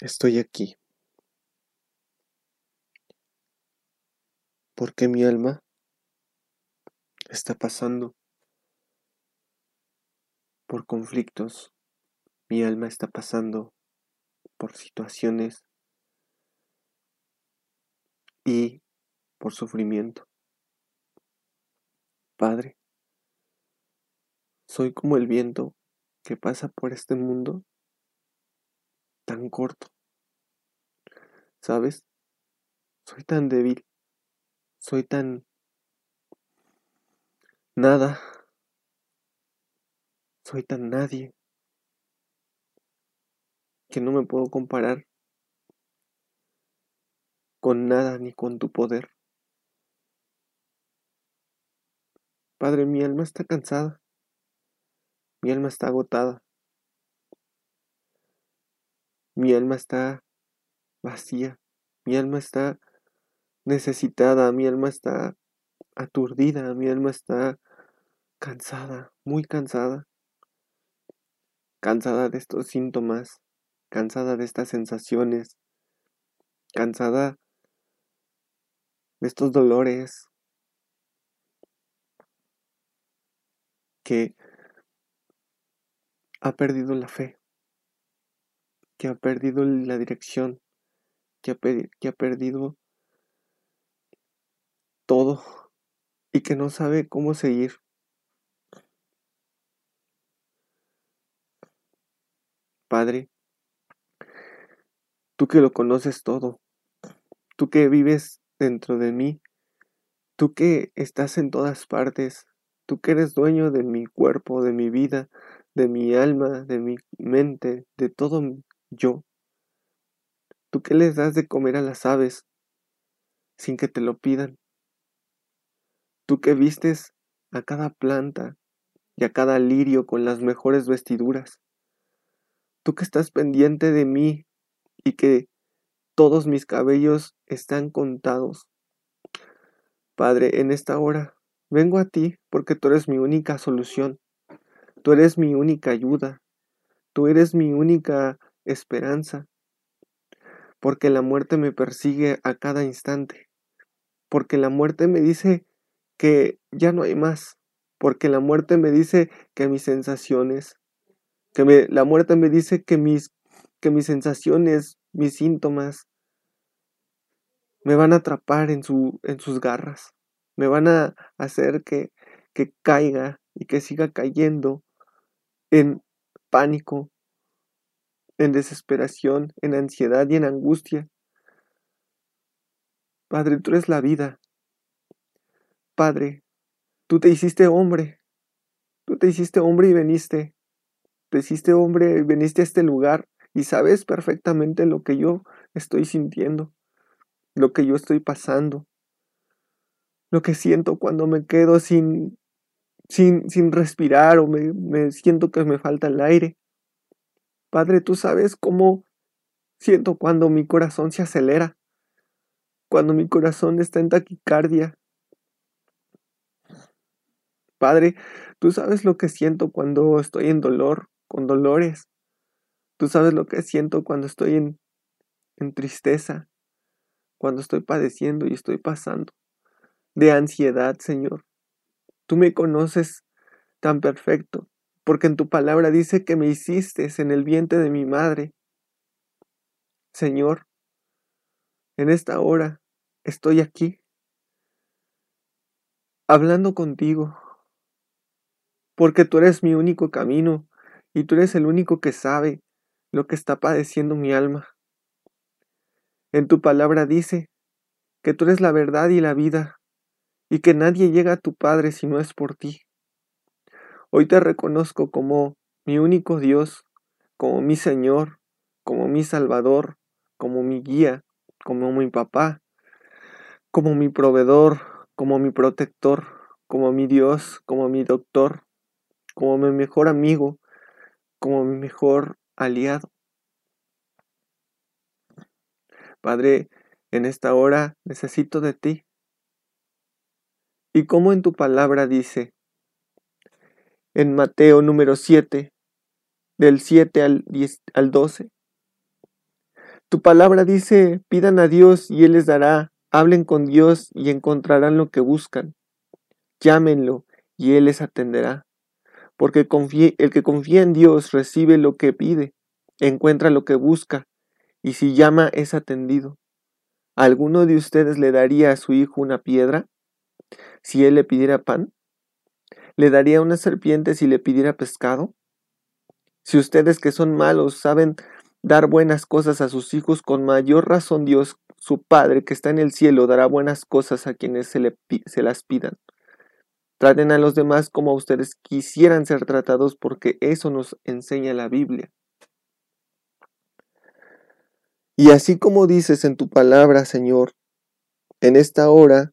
estoy aquí. Porque mi alma está pasando por conflictos, mi alma está pasando por situaciones y por sufrimiento. Padre, soy como el viento que pasa por este mundo tan corto. ¿Sabes? Soy tan débil. Soy tan... Nada. Soy tan nadie. Que no me puedo comparar con nada ni con tu poder. Padre, mi alma está cansada. Mi alma está agotada. Mi alma está vacía. Mi alma está necesitada. Mi alma está aturdida. Mi alma está cansada, muy cansada. Cansada de estos síntomas. Cansada de estas sensaciones. Cansada de estos dolores. Que ha perdido la fe que ha perdido la dirección, que ha, que ha perdido todo y que no sabe cómo seguir. Padre, tú que lo conoces todo, tú que vives dentro de mí, tú que estás en todas partes, tú que eres dueño de mi cuerpo, de mi vida, de mi alma, de mi mente, de todo yo. ¿Tú qué les das de comer a las aves sin que te lo pidan? ¿Tú que vistes a cada planta y a cada lirio con las mejores vestiduras? ¿Tú que estás pendiente de mí y que todos mis cabellos están contados? Padre, en esta hora vengo a ti porque tú eres mi única solución. Tú eres mi única ayuda. Tú eres mi única esperanza, porque la muerte me persigue a cada instante, porque la muerte me dice que ya no hay más, porque la muerte me dice que mis sensaciones, que la muerte me dice que mis, que mis sensaciones, mis síntomas, me van a atrapar en, su, en sus garras, me van a hacer que, que caiga y que siga cayendo en pánico, en desesperación, en ansiedad y en angustia. Padre, tú eres la vida. Padre, tú te hiciste hombre. Tú te hiciste hombre y veniste. Te hiciste hombre y veniste a este lugar y sabes perfectamente lo que yo estoy sintiendo, lo que yo estoy pasando, lo que siento cuando me quedo sin, sin, sin respirar o me, me siento que me falta el aire. Padre, tú sabes cómo siento cuando mi corazón se acelera, cuando mi corazón está en taquicardia. Padre, tú sabes lo que siento cuando estoy en dolor, con dolores. Tú sabes lo que siento cuando estoy en, en tristeza, cuando estoy padeciendo y estoy pasando de ansiedad, Señor. Tú me conoces tan perfecto porque en tu palabra dice que me hiciste en el vientre de mi madre. Señor, en esta hora estoy aquí, hablando contigo, porque tú eres mi único camino y tú eres el único que sabe lo que está padeciendo mi alma. En tu palabra dice que tú eres la verdad y la vida, y que nadie llega a tu Padre si no es por ti. Hoy te reconozco como mi único Dios, como mi Señor, como mi Salvador, como mi guía, como mi papá, como mi proveedor, como mi protector, como mi Dios, como mi doctor, como mi mejor amigo, como mi mejor aliado. Padre, en esta hora necesito de ti. Y como en tu palabra dice, en Mateo número 7, del 7 al, 10, al 12, tu palabra dice, pidan a Dios y Él les dará, hablen con Dios y encontrarán lo que buscan, llámenlo y Él les atenderá, porque el que confía en Dios recibe lo que pide, encuentra lo que busca, y si llama es atendido. ¿Alguno de ustedes le daría a su hijo una piedra si él le pidiera pan? ¿Le daría una serpiente si le pidiera pescado? Si ustedes que son malos saben dar buenas cosas a sus hijos, con mayor razón Dios, su Padre que está en el cielo, dará buenas cosas a quienes se, le, se las pidan. Traten a los demás como ustedes quisieran ser tratados porque eso nos enseña la Biblia. Y así como dices en tu palabra, Señor, en esta hora,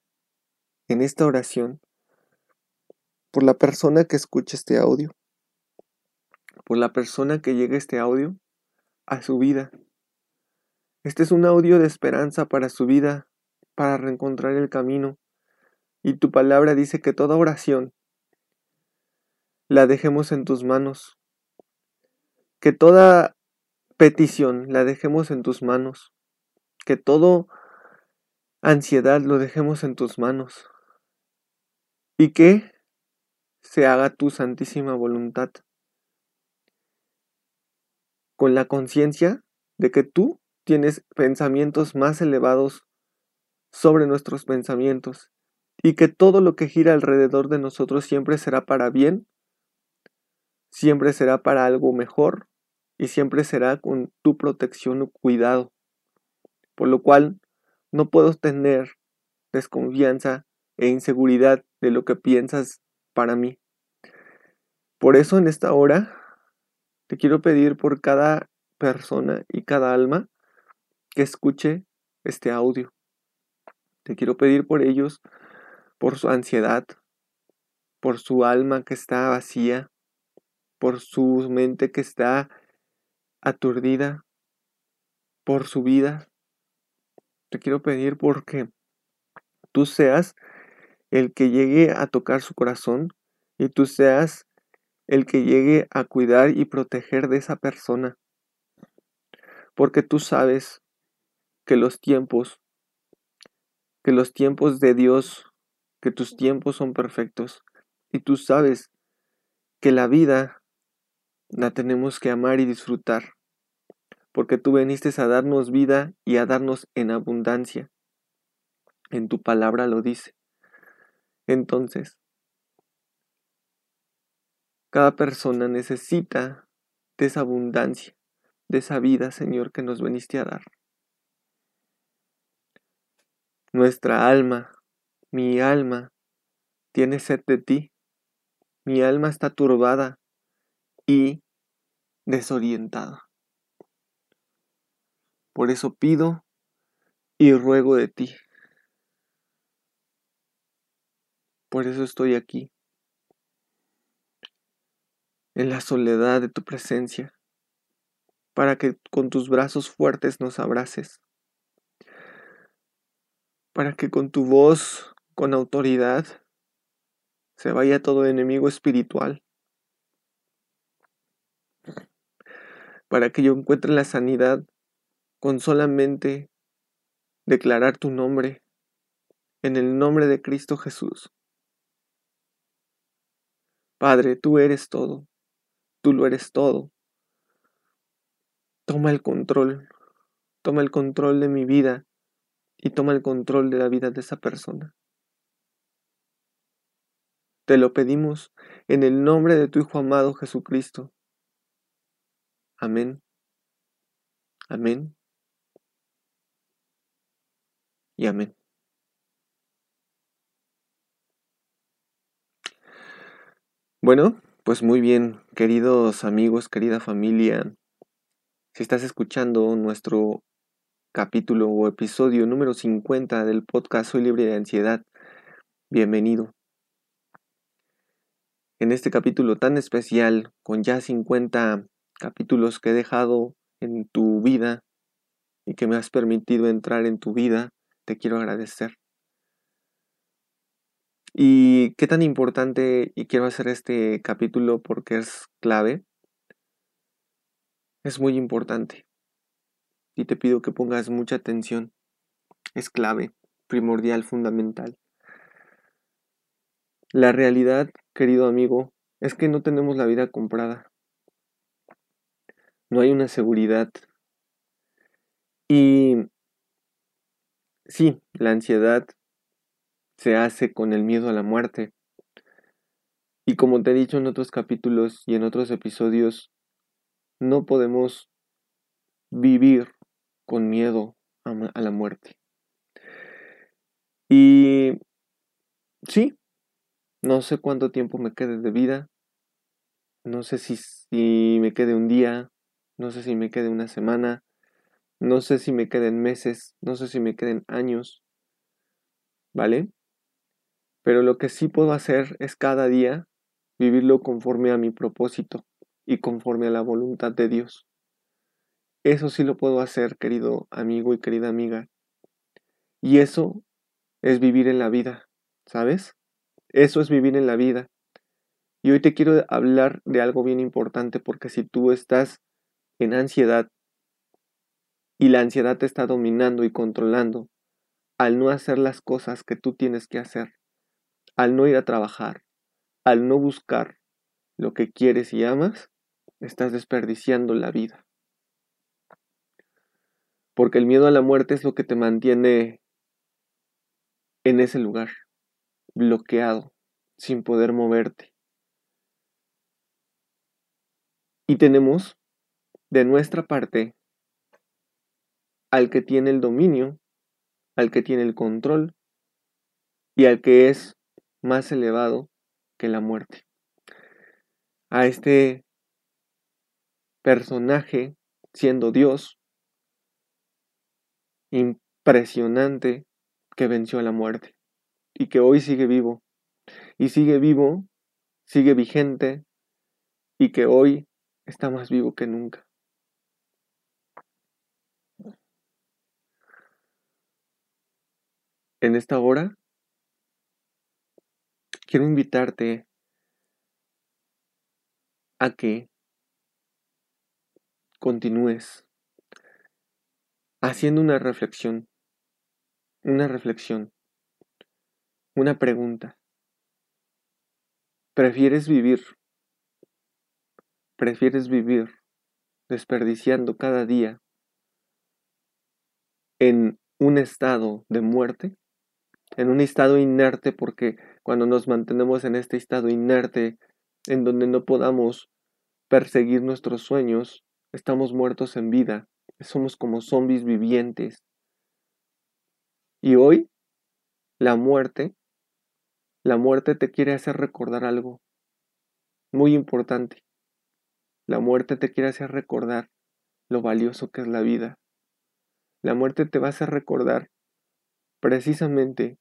en esta oración, por la persona que escuche este audio, por la persona que llegue este audio a su vida. Este es un audio de esperanza para su vida, para reencontrar el camino. Y tu palabra dice que toda oración la dejemos en tus manos. Que toda petición la dejemos en tus manos, que todo ansiedad lo dejemos en tus manos y que se haga tu santísima voluntad con la conciencia de que tú tienes pensamientos más elevados sobre nuestros pensamientos y que todo lo que gira alrededor de nosotros siempre será para bien, siempre será para algo mejor y siempre será con tu protección o cuidado. Por lo cual no puedo tener desconfianza e inseguridad de lo que piensas para mí. Por eso en esta hora te quiero pedir por cada persona y cada alma que escuche este audio. Te quiero pedir por ellos, por su ansiedad, por su alma que está vacía, por su mente que está aturdida por su vida, te quiero pedir porque tú seas el que llegue a tocar su corazón y tú seas el que llegue a cuidar y proteger de esa persona. Porque tú sabes que los tiempos, que los tiempos de Dios, que tus tiempos son perfectos. Y tú sabes que la vida la tenemos que amar y disfrutar, porque tú viniste a darnos vida y a darnos en abundancia. En tu palabra lo dice. Entonces, cada persona necesita de esa abundancia, de esa vida, Señor, que nos viniste a dar. Nuestra alma, mi alma, tiene sed de ti. Mi alma está turbada y desorientada. Por eso pido y ruego de ti. Por eso estoy aquí, en la soledad de tu presencia, para que con tus brazos fuertes nos abraces, para que con tu voz, con autoridad, se vaya todo enemigo espiritual para que yo encuentre la sanidad con solamente declarar tu nombre en el nombre de Cristo Jesús. Padre, tú eres todo, tú lo eres todo. toma el control, toma el control de mi vida y toma el control de la vida de esa persona. Te lo pedimos en el nombre de tu Hijo amado Jesucristo. Amén. Amén. Y amén. Bueno, pues muy bien, queridos amigos, querida familia. Si estás escuchando nuestro capítulo o episodio número 50 del podcast Soy libre de ansiedad, bienvenido. En este capítulo tan especial, con ya 50 capítulos que he dejado en tu vida y que me has permitido entrar en tu vida, te quiero agradecer. Y qué tan importante, y quiero hacer este capítulo porque es clave, es muy importante. Y te pido que pongas mucha atención. Es clave, primordial, fundamental. La realidad, querido amigo, es que no tenemos la vida comprada. No hay una seguridad. Y sí, la ansiedad se hace con el miedo a la muerte. Y como te he dicho en otros capítulos y en otros episodios, no podemos vivir con miedo a, la muerte. Y sí, no sé cuánto tiempo me quede de vida, no sé si, si me quede un día, no sé si me quede una semana, no sé si me queden meses, no sé si me queden años, ¿vale? Pero lo que sí puedo hacer es cada día vivirlo conforme a mi propósito y conforme a la voluntad de Dios. Eso sí lo puedo hacer, querido amigo y querida amiga. Y eso es vivir en la vida, ¿sabes? Eso es vivir en la vida. Y hoy te quiero hablar de algo bien importante porque si tú estás en ansiedad y la ansiedad te está dominando y controlando al no hacer las cosas que tú tienes que hacer, al no ir a trabajar, al no buscar lo que quieres y amas, estás desperdiciando la vida. Porque el miedo a la muerte es lo que te mantiene en ese lugar, bloqueado, sin poder moverte. Y tenemos de nuestra parte al que tiene el dominio, al que tiene el control y al que es más elevado que la muerte. A este personaje, siendo Dios, impresionante que venció a la muerte y que hoy sigue vivo. Y sigue vivo, sigue vigente y que hoy está más vivo que nunca. En esta hora quiero invitarte a que continúes haciendo una reflexión, una reflexión, una pregunta. ¿Prefieres vivir? ¿Prefieres vivir desperdiciando cada día en un estado de muerte? En un estado inerte porque cuando nos mantenemos en este estado inerte, en donde no podamos perseguir nuestros sueños, estamos muertos en vida, somos como zombies vivientes. Y hoy, la muerte, la muerte te quiere hacer recordar algo muy importante. La muerte te quiere hacer recordar lo valioso que es la vida. La muerte te va a hacer recordar precisamente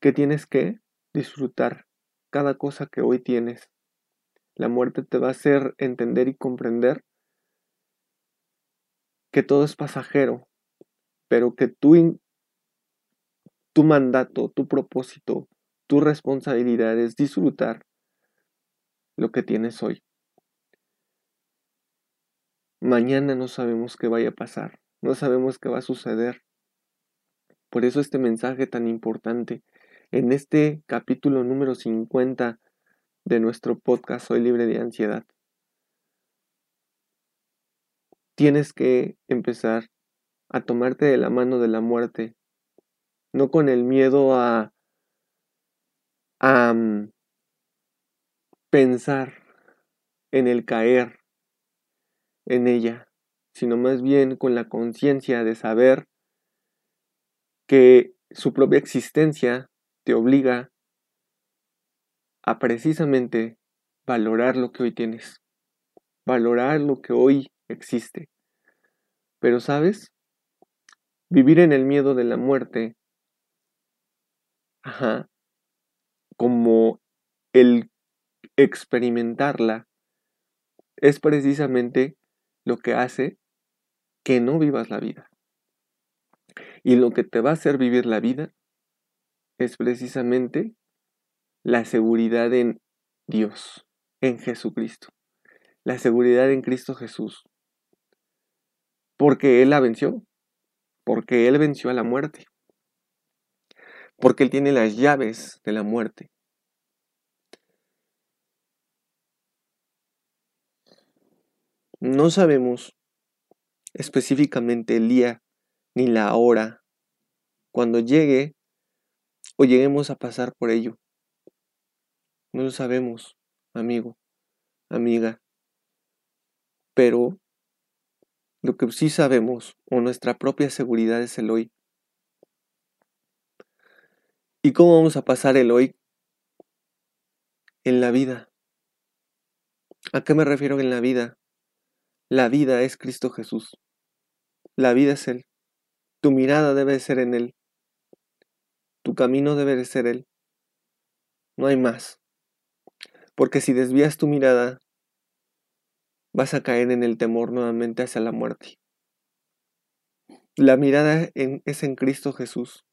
que tienes que disfrutar cada cosa que hoy tienes. La muerte te va a hacer entender y comprender que todo es pasajero, pero que tu, tu mandato, tu propósito, tu responsabilidad es disfrutar lo que tienes hoy. Mañana no sabemos qué vaya a pasar, no sabemos qué va a suceder. Por eso este mensaje tan importante en este capítulo número 50 de nuestro podcast Soy libre de ansiedad. tienes que empezar a tomarte de la mano de la muerte, no con el miedo a, a mm, pensar en el caer en ella, sino más bien con la conciencia de saber que su propia existencia te obliga a precisamente valorar lo que hoy tienes, valorar lo que hoy existe. Pero sabes, vivir en el miedo de la muerte, ajá, como el experimentarla, es precisamente lo que hace que no vivas la vida. Y lo que te va a hacer vivir la vida es precisamente la seguridad en Dios, en Jesucristo. La seguridad en Cristo Jesús. Porque Él la venció. Porque Él venció a la muerte. Porque Él tiene las llaves de la muerte. No sabemos específicamente el día ni la hora cuando llegue o lleguemos a pasar por ello. No lo sabemos, amigo, amiga. Pero lo que sí sabemos, o nuestra propia seguridad es el hoy. ¿Y cómo vamos a pasar el hoy? En la vida. ¿A qué me refiero en la vida? La vida es Cristo Jesús. La vida es Él. Tu mirada debe ser en Él. Tu camino debe de ser Él. No hay más. Porque si desvías tu mirada, vas a caer en el temor nuevamente hacia la muerte. La mirada es en Cristo Jesús.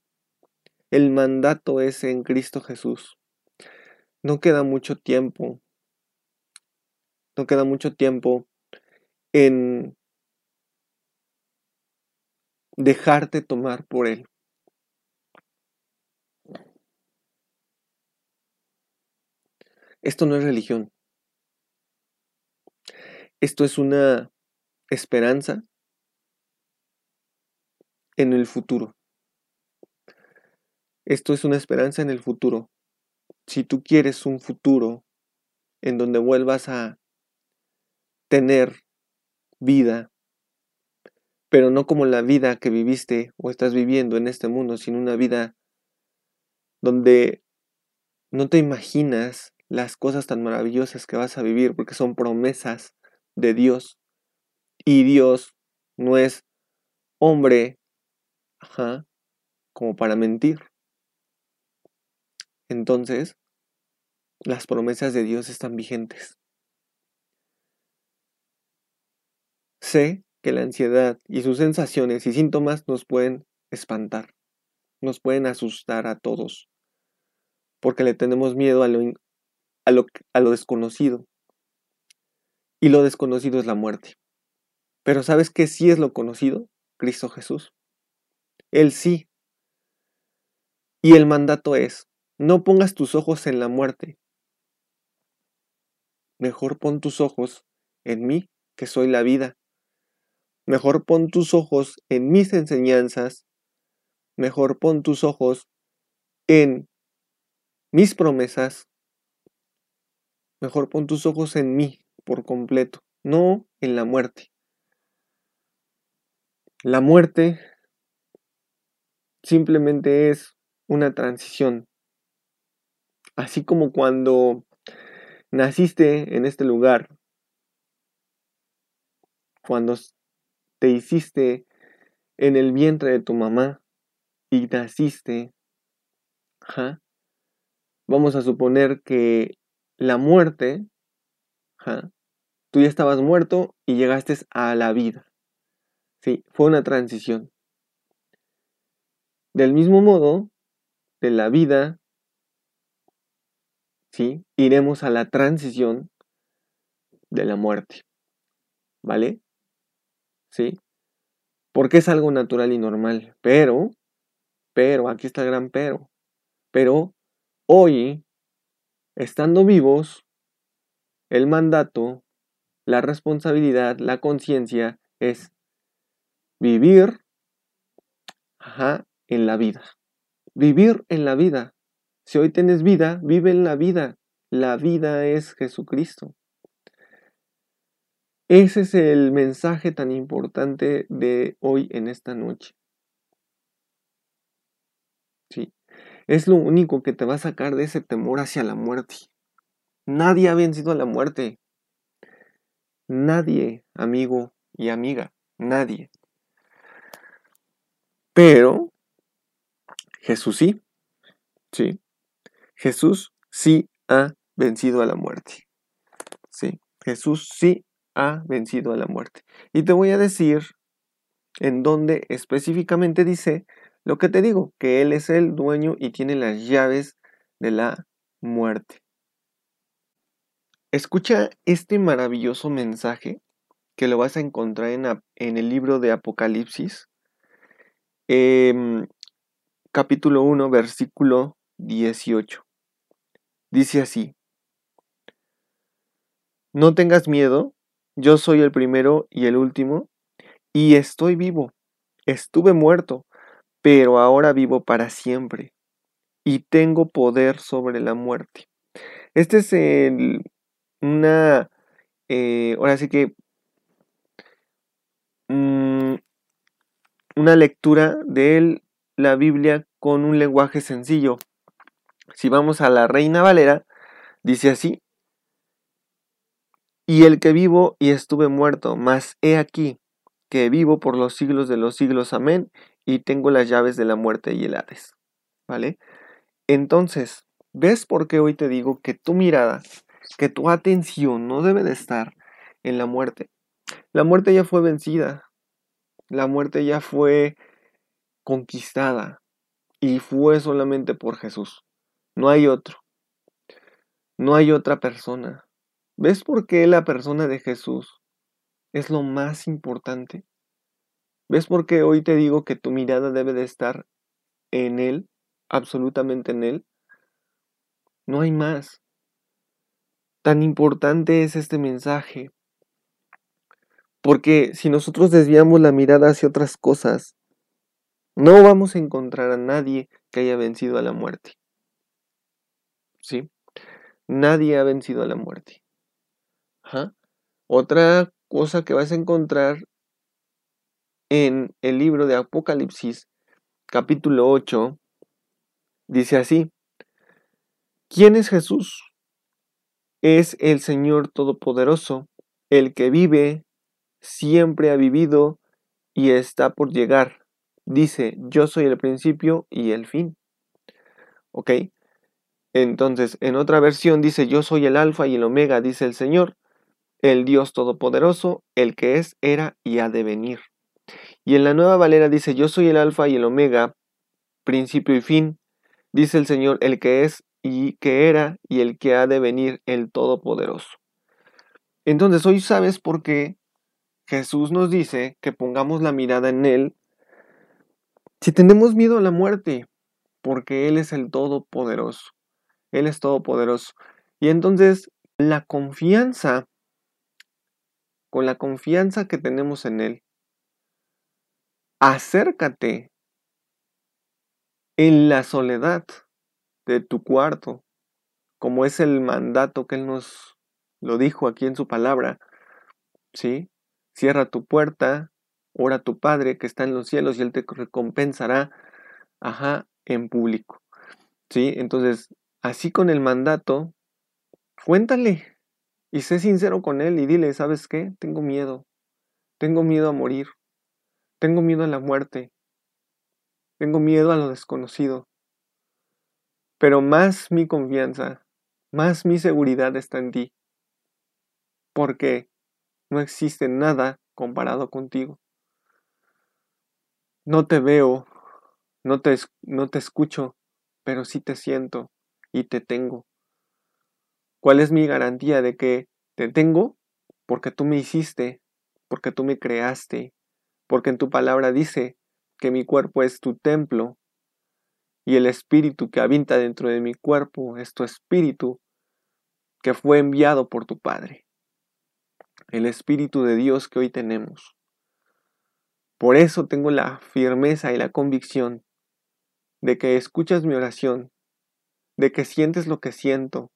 El mandato es en Cristo Jesús. No queda mucho tiempo. No queda mucho tiempo en dejarte tomar por Él. Esto no es religión. Esto es una esperanza en el futuro. Esto es una esperanza en el futuro. Si tú quieres un futuro en donde vuelvas a tener vida, pero no como la vida que viviste o estás viviendo en este mundo, sino una vida donde no te imaginas las cosas tan maravillosas que vas a vivir, porque son promesas de Dios. Y Dios no es hombre, ajá, como para mentir. Entonces, las promesas de Dios están vigentes. Sé que la ansiedad y sus sensaciones y síntomas nos pueden espantar, nos pueden asustar a todos, porque le tenemos miedo a lo, a lo, desconocido. Y lo desconocido es la muerte. Pero ¿sabes qué sí es lo conocido? Cristo Jesús. Él sí. Y el mandato es, no pongas tus ojos en la muerte. Mejor pon tus ojos en mí, que soy la vida. Mejor pon tus ojos en mis enseñanzas. Mejor pon tus ojos en mis promesas Mejor pon tus ojos en mí por completo, no en la muerte. La muerte simplemente es una transición. Así como cuando naciste en este lugar, cuando te hiciste en el vientre de tu mamá y naciste, vamos a suponer que la muerte, tú ya estabas muerto y llegaste a la vida. Sí, fue una transición. Del mismo modo, de la vida, ¿sí? Iremos a la transición de la muerte. ¿Vale? ¿Sí? Porque es algo natural y normal. Pero, pero, aquí está el gran pero. Pero hoy estando vivos, el mandato, la responsabilidad, la conciencia es vivir en la vida. Vivir en la vida. Si hoy tienes vida, vive en la vida. La vida es Jesucristo. Ese es el mensaje tan importante de hoy en esta noche. Sí. Es lo único que te va a sacar de ese temor hacia la muerte. Nadie ha vencido a la muerte. Nadie, amigo y amiga. Nadie. Pero Jesús sí. Sí. Jesús sí ha vencido a la muerte. Sí. Jesús sí ha vencido a la muerte. Y te voy a decir en dónde específicamente dice lo que te digo, que Él es el dueño y tiene las llaves de la muerte. Escucha este maravilloso mensaje que lo vas a encontrar en, el libro de Apocalipsis, em, capítulo 1, versículo 18. Dice así, no tengas miedo, yo soy el primero y el último, y estoy vivo. Estuve muerto, pero ahora vivo para siempre, y tengo poder sobre la muerte. Este es el, una, eh, ahora sí que, mm, una lectura de la Biblia con un lenguaje sencillo. Si vamos a la Reina Valera, dice así, y el que vivo y estuve muerto, mas he aquí que vivo por los siglos de los siglos, amén, y tengo las llaves de la muerte y el Hades. ¿Vale? Entonces, ¿ves por qué hoy te digo que tu mirada, que tu atención no debe de estar en la muerte? La muerte ya fue vencida, la muerte ya fue conquistada y fue solamente por Jesús. No hay otro. No hay otra persona. ¿Ves por qué la persona de Jesús es lo más importante? ¿Ves por qué hoy te digo que tu mirada debe de estar en Él, absolutamente en Él? No hay más. Tan importante es este mensaje. Porque si nosotros desviamos la mirada hacia otras cosas, no vamos a encontrar a nadie que haya vencido a la muerte. ¿Sí? Nadie ha vencido a la muerte. Otra cosa que vas a encontrar en el libro de Apocalipsis, capítulo 8, dice así, ¿quién es Jesús? Es el Señor Todopoderoso, el que vive, siempre ha vivido y está por llegar. Dice, yo soy el principio y el fin. ¿Ok? Entonces, en otra versión dice, yo soy el alfa y el omega, dice el Señor, el Dios Todopoderoso, el que es, era y ha de venir. Y en la nueva Valera dice, yo soy el Alfa y el Omega, principio y fin, dice el Señor, el que es y que era y el que ha de venir, el Todopoderoso. Entonces hoy sabes por qué Jesús nos dice que pongamos la mirada en Él si tenemos miedo a la muerte, porque Él es el Todopoderoso. Él es Todopoderoso. Y entonces la confianza con la confianza que tenemos en Él. Acércate en la soledad de tu cuarto, como es el mandato que Él nos lo dijo aquí en su palabra. ¿Sí? Cierra tu puerta, ora a tu Padre que está en los cielos y Él te recompensará, ajá, en público. ¿Sí? Entonces, así con el mandato, cuéntale, y sé sincero con él y dile, ¿sabes qué? Tengo miedo. Tengo miedo a morir. Tengo miedo a la muerte. Tengo miedo a lo desconocido. Pero más mi confianza, más mi seguridad está en ti. Porque no existe nada comparado contigo. No te veo, no te, no te escucho, pero sí te siento y te tengo. ¿Cuál es mi garantía de que te tengo? Porque tú me hiciste, porque tú me creaste, porque en tu palabra dice que mi cuerpo es tu templo y el espíritu que habita dentro de mi cuerpo es tu espíritu que fue enviado por tu Padre. El espíritu de Dios que hoy tenemos. Por eso tengo la firmeza y la convicción de que escuchas mi oración, de que sientes lo que siento,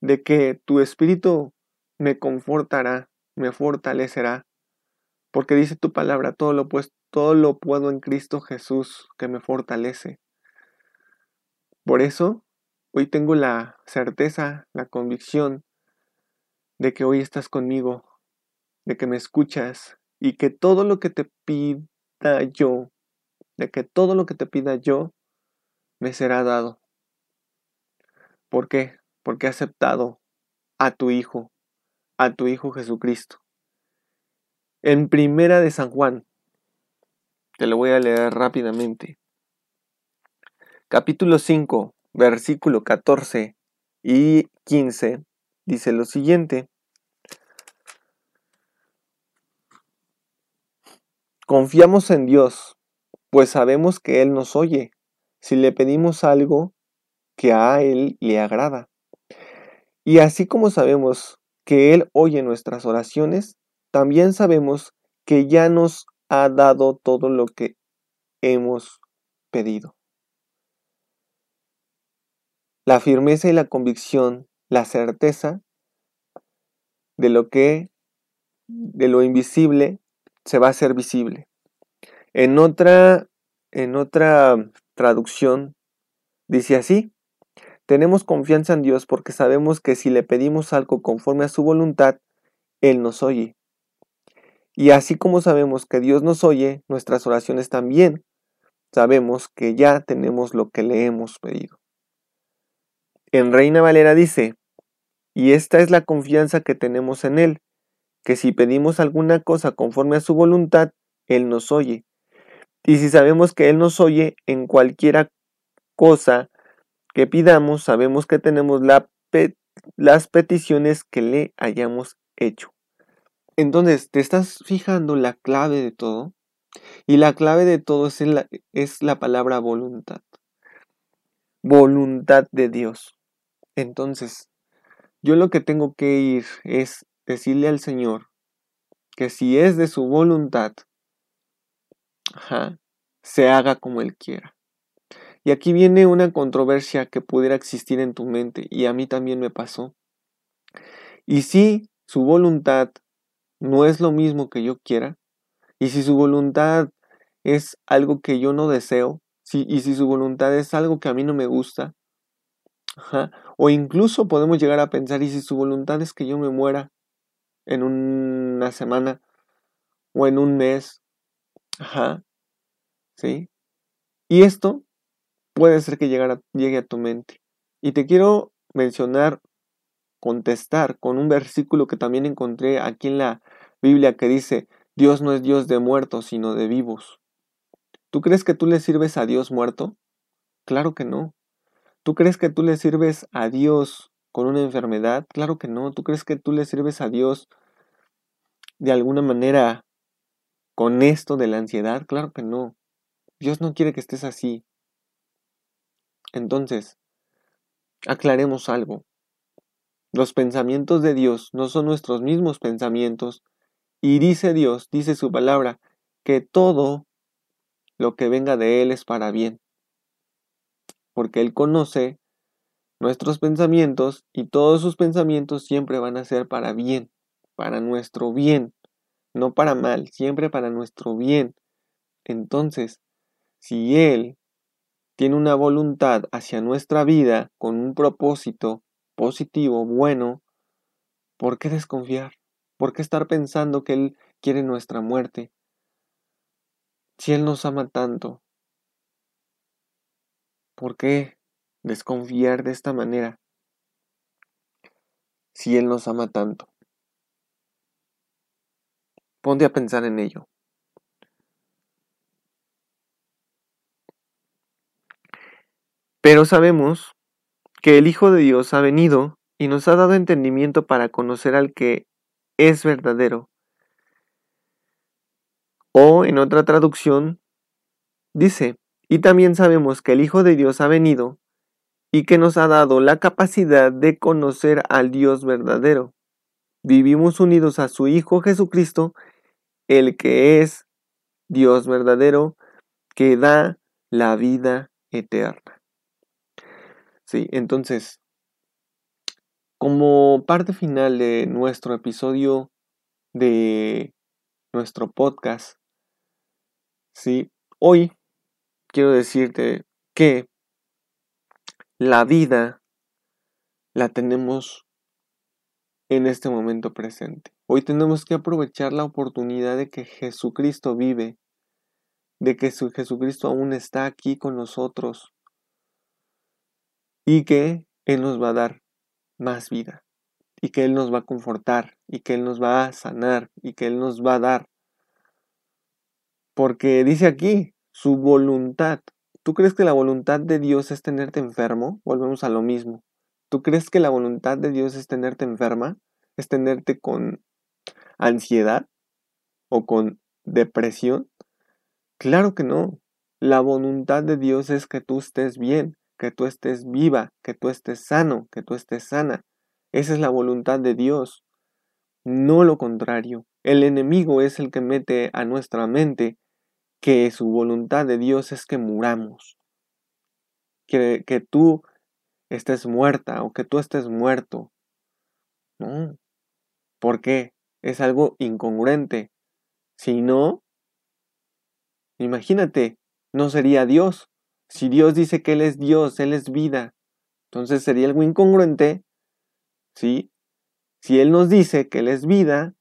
de que tu espíritu me confortará, me fortalecerá, porque dice tu palabra, todo lo, pues, todo lo puedo en Cristo Jesús que me fortalece. Por eso, hoy tengo la certeza, la convicción de que hoy estás conmigo, de que me escuchas y que todo lo que te pida yo, de que todo lo que te pida yo, me será dado. ¿Por qué? Porque he aceptado a tu Hijo, a tu Hijo Jesucristo. En Primera de San Juan, te lo voy a leer rápidamente. Capítulo 5, versículo 14 y 15, dice lo siguiente. Confiamos en Dios, pues sabemos que Él nos oye si le pedimos algo que a Él le agrada. Y así como sabemos que Él oye nuestras oraciones, también sabemos que ya nos ha dado todo lo que hemos pedido. La firmeza y la convicción, la certeza de lo que, de lo invisible, se va a hacer visible. En otra, en otra traducción dice así, tenemos confianza en Dios porque sabemos que si le pedimos algo conforme a su voluntad, Él nos oye. Y así como sabemos que Dios nos oye, nuestras oraciones también sabemos que ya tenemos lo que le hemos pedido. En Reina Valera dice, y esta es la confianza que tenemos en Él, que si pedimos alguna cosa conforme a su voluntad, Él nos oye. Y si sabemos que Él nos oye en cualquiera cosa que pidamos, sabemos que tenemos las peticiones que le hayamos hecho. Entonces, ¿te estás fijando la clave de todo? Y la clave de todo es la, es la palabra voluntad. Voluntad de Dios. Entonces, yo lo que tengo que ir es decirle al Señor que si es de su voluntad, se haga como Él quiera. Y aquí viene una controversia que pudiera existir en tu mente y a mí también me pasó. Y si su voluntad no es lo mismo que yo quiera, y si su voluntad es algo que yo no deseo, y si su voluntad es algo que a mí no me gusta, o incluso podemos llegar a pensar, y si su voluntad es que yo me muera en una semana o en un mes, ajá, ¿sí? Y esto puede ser que llegue a tu mente. Y te quiero mencionar contestar con un versículo que también encontré aquí en la Biblia que dice, Dios no es Dios de muertos, sino de vivos. ¿Tú crees que tú le sirves a Dios muerto? Claro que no. ¿Tú crees que tú le sirves a Dios con una enfermedad? Claro que no. ¿Tú crees que tú le sirves a Dios de alguna manera con esto de la ansiedad? Claro que no. Dios no quiere que estés así. Entonces, aclaremos algo. Los pensamientos de Dios no son nuestros mismos pensamientos. Y dice Dios, dice su palabra, que todo lo que venga de Él es para bien. Porque Él conoce nuestros pensamientos y todos sus pensamientos siempre van a ser para bien, para nuestro bien, no para mal, siempre para nuestro bien. Entonces, si Él tiene una voluntad hacia nuestra vida con un propósito positivo, bueno, ¿por qué desconfiar? ¿Por qué estar pensando que Él quiere nuestra muerte? Si Él nos ama tanto, ¿por qué desconfiar de esta manera? Si Él nos ama tanto. Ponte a pensar en ello. Pero sabemos que el Hijo de Dios ha venido y nos ha dado entendimiento para conocer al que es verdadero. O en otra traducción dice, y también sabemos que el Hijo de Dios ha venido y que nos ha dado la capacidad de conocer al Dios verdadero. Vivimos unidos a su Hijo Jesucristo, el que es Dios verdadero que da la vida eterna. Sí, entonces, como parte final de nuestro episodio de nuestro podcast, sí, hoy quiero decirte que la vida la tenemos en este momento presente. Hoy tenemos que aprovechar la oportunidad de que Jesucristo vive, de que su Jesucristo aún está aquí con nosotros y que Él nos va a dar más vida y que Él nos va a confortar y que Él nos va a sanar y que Él nos va a dar. Porque dice aquí, su voluntad. ¿Tú crees que la voluntad de Dios es tenerte enfermo? Volvemos a lo mismo. ¿Tú crees que la voluntad de Dios es tenerte enferma? ¿Es tenerte con ansiedad o con depresión? Claro que no. La voluntad de Dios es que tú estés bien, que tú estés viva, que tú estés sano, que tú estés sana. Esa es la voluntad de Dios, no lo contrario. El enemigo es el que mete a nuestra mente que su voluntad de Dios es que muramos, que, que tú estés muerta o que tú estés muerto. No. ¿Por qué? es algo incongruente. Si no, imagínate, no sería Dios. Si Dios dice que Él es Dios, Él es vida, entonces sería algo incongruente, ¿sí? Si Él nos dice que Él es vida,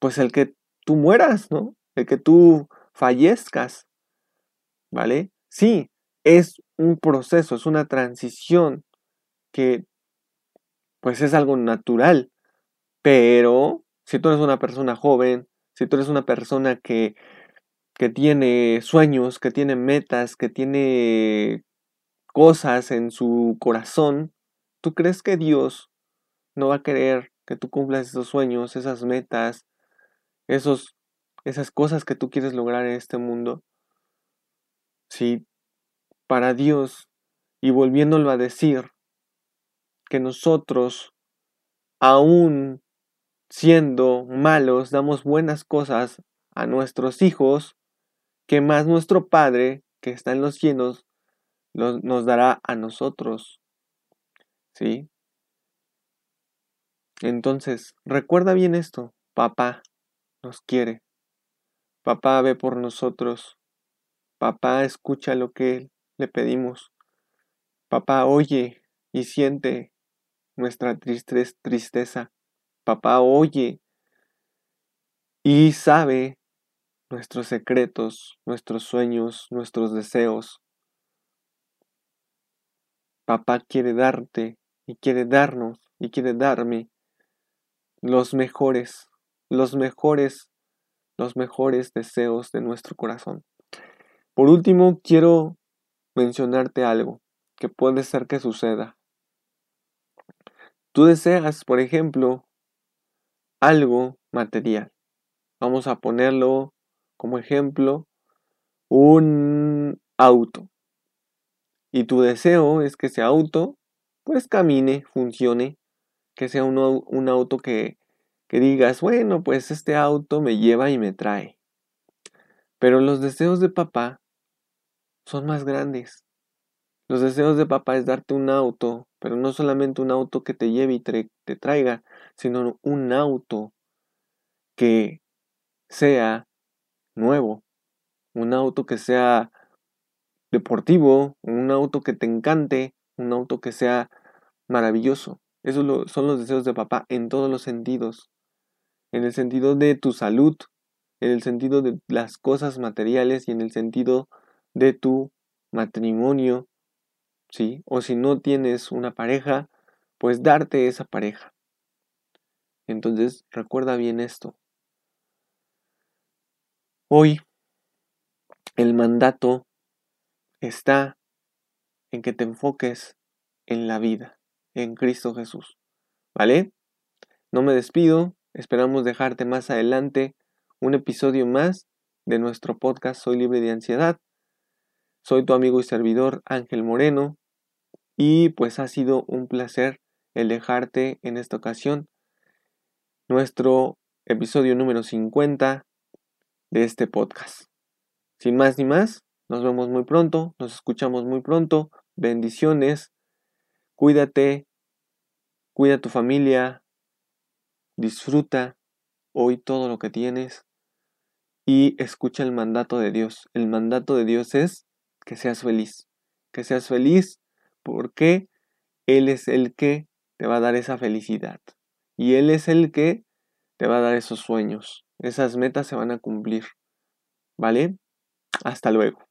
pues el que tú mueras, ¿no? El que tú fallezcas, ¿vale? Sí, es un proceso, es una transición que pues es algo natural, pero si tú eres una persona joven, si tú eres una persona que, que tiene sueños, que tiene metas, que tiene cosas en su corazón, ¿tú crees que Dios no va a querer que tú cumplas esos sueños, esas metas, esos, esas cosas que tú quieres lograr en este mundo? Si para Dios, y volviéndolo a decir, que nosotros aún siendo malos, damos buenas cosas a nuestros hijos, que más nuestro Padre, que está en los cielos, nos dará a nosotros. ¿Sí? Entonces, recuerda bien esto, papá nos quiere, papá ve por nosotros, papá escucha lo que le pedimos, papá oye y siente nuestra tristeza. Papá oye y sabe nuestros secretos, nuestros sueños, nuestros deseos. Papá quiere darte y quiere darnos y quiere darme los mejores, los mejores, los mejores deseos de nuestro corazón. Por último, quiero mencionarte algo que puede ser que suceda. Tú deseas, por ejemplo, algo material. Vamos a ponerlo como ejemplo, un auto. Y tu deseo es que ese auto pues camine, funcione, que sea un, un auto que, que digas, bueno, pues este auto me lleva y me trae. Pero los deseos de papá son más grandes. Los deseos de papá es darte un auto, pero no solamente un auto que te lleve y te, traiga, sino un auto que sea nuevo, un auto que sea deportivo, un auto que te encante, un auto que sea maravilloso. Esos son los deseos de papá en todos los sentidos. En el sentido de tu salud, en el sentido de las cosas materiales y en el sentido de tu matrimonio, ¿sí? O si no tienes una pareja, pues darte esa pareja. Entonces, recuerda bien esto. Hoy, el mandato está en que te enfoques en la vida, en Cristo Jesús. ¿Vale? No me despido, esperamos dejarte más adelante un episodio más de nuestro podcast Soy libre de ansiedad. Soy tu amigo y servidor Ángel Moreno y pues ha sido un placer el dejarte en esta ocasión nuestro episodio número 50 de este podcast. Sin más ni más, nos vemos muy pronto, nos escuchamos muy pronto. Bendiciones. Cuídate, cuida a tu familia, disfruta hoy todo lo que tienes y escucha el mandato de Dios. El mandato de Dios es que seas feliz, que seas feliz porque Él es el que te va a dar esa felicidad y Él es el que te va a dar esos sueños. Esas metas se van a cumplir. ¿Vale? Hasta luego.